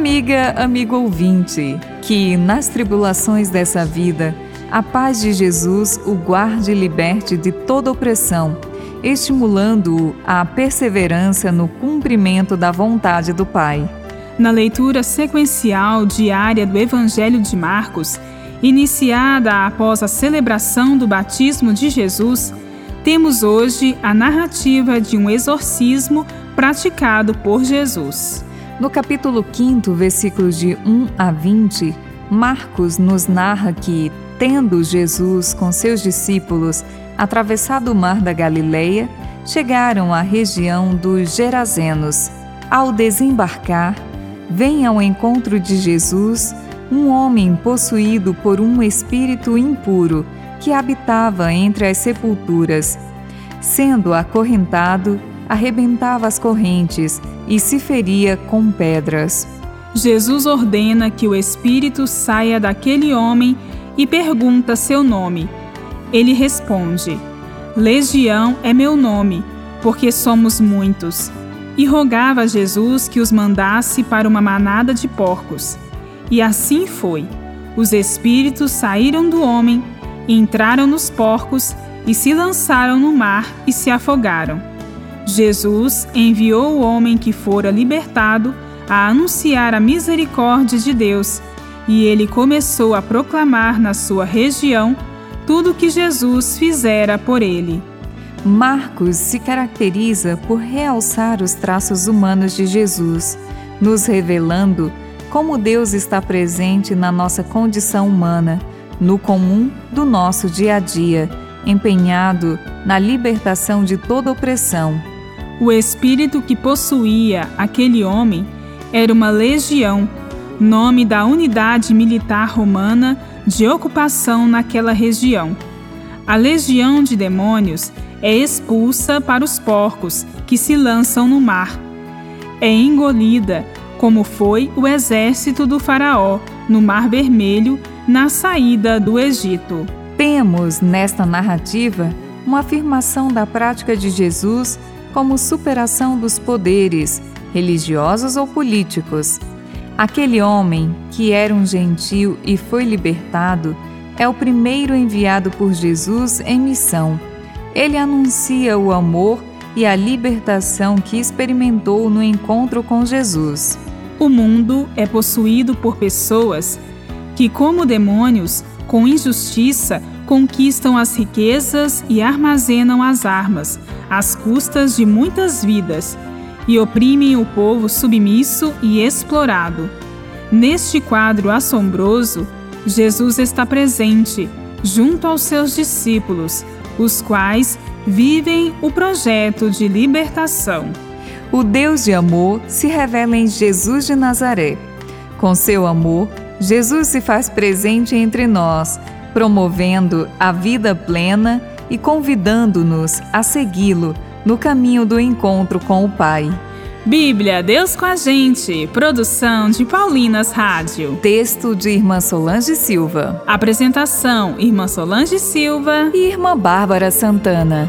Amiga, amigo ouvinte, que nas tribulações dessa vida, a paz de Jesus o guarde e liberte de toda opressão, estimulando-o à perseverança no cumprimento da vontade do Pai. Na leitura sequencial diária do Evangelho de Marcos, iniciada após a celebração do batismo de Jesus, temos hoje a narrativa de um exorcismo praticado por Jesus. No capítulo 5, versículos de 1 a 20, Marcos nos narra que, tendo Jesus com seus discípulos atravessado o mar da Galileia, chegaram à região dos Gerazenos. Ao desembarcar, vem ao encontro de Jesus um homem possuído por um espírito impuro que habitava entre as sepulturas. Sendo acorrentado, arrebentava as correntes e se feria com pedras. Jesus ordena que o espírito saia daquele homem e pergunta seu nome. Ele responde: Legião é meu nome, porque somos muitos. E rogava a Jesus que os mandasse para uma manada de porcos. E assim foi. Os espíritos saíram do homem, entraram nos porcos e se lançaram no mar e se afogaram. Jesus enviou o homem que fora libertado a anunciar a misericórdia de Deus, e ele começou a proclamar na sua região tudo o que Jesus fizera por ele. Marcos se caracteriza por realçar os traços humanos de Jesus, nos revelando como Deus está presente na nossa condição humana, no comum do nosso dia a dia, empenhado na libertação de toda opressão. O espírito que possuía aquele homem era uma legião, nome da unidade militar romana de ocupação naquela região. A legião de demônios é expulsa para os porcos que se lançam no mar. É engolida como foi o exército do Faraó no Mar Vermelho na saída do Egito. Temos nesta narrativa uma afirmação da prática de Jesus como superação dos poderes, religiosos ou políticos. Aquele homem, que era um gentil e foi libertado, é o primeiro enviado por Jesus em missão. Ele anuncia o amor e a libertação que experimentou no encontro com Jesus. O mundo é possuído por pessoas que, como demônios, com injustiça, conquistam as riquezas e armazenam as armas, às custas de muitas vidas, e oprimem o povo submisso e explorado. Neste quadro assombroso, Jesus está presente, junto aos seus discípulos, os quais vivem o projeto de libertação. O Deus de amor se revela em Jesus de Nazaré. Com seu amor, Jesus se faz presente entre nós, promovendo a vida plena e convidando-nos a segui-lo no caminho do encontro com o Pai. Bíblia, Deus com a gente. Produção de Paulinas Rádio. Texto de Irmã Solange Silva. Apresentação: Irmã Solange Silva e Irmã Bárbara Santana.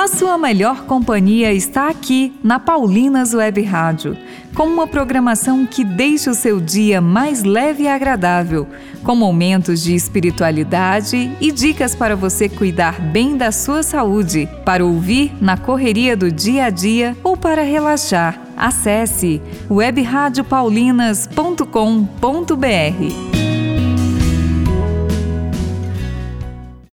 A sua melhor companhia está aqui na Paulinas Web Rádio com uma programação que deixa o seu dia mais leve e agradável, com momentos de espiritualidade e dicas para você cuidar bem da sua saúde, para ouvir na correria do dia a dia ou para relaxar. Acesse webradiopaulinas.com.br.